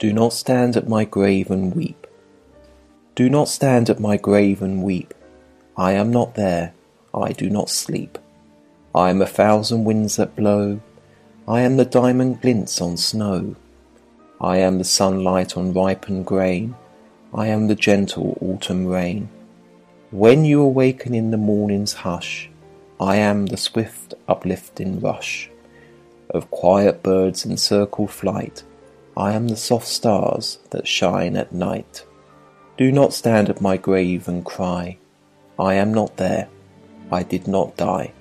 Do not stand at my grave and weep. Do not stand at my grave and weep. I am not there, I do not sleep. I am a thousand winds that blow. I am the diamond glints on snow. I am the sunlight on ripened grain. I am the gentle autumn rain. When you awaken in the morning's hush, I am the swift uplifting rush of quiet birds in circle flight. I am the soft stars that shine at night. Do not stand at my grave and cry, I am not there, I did not die.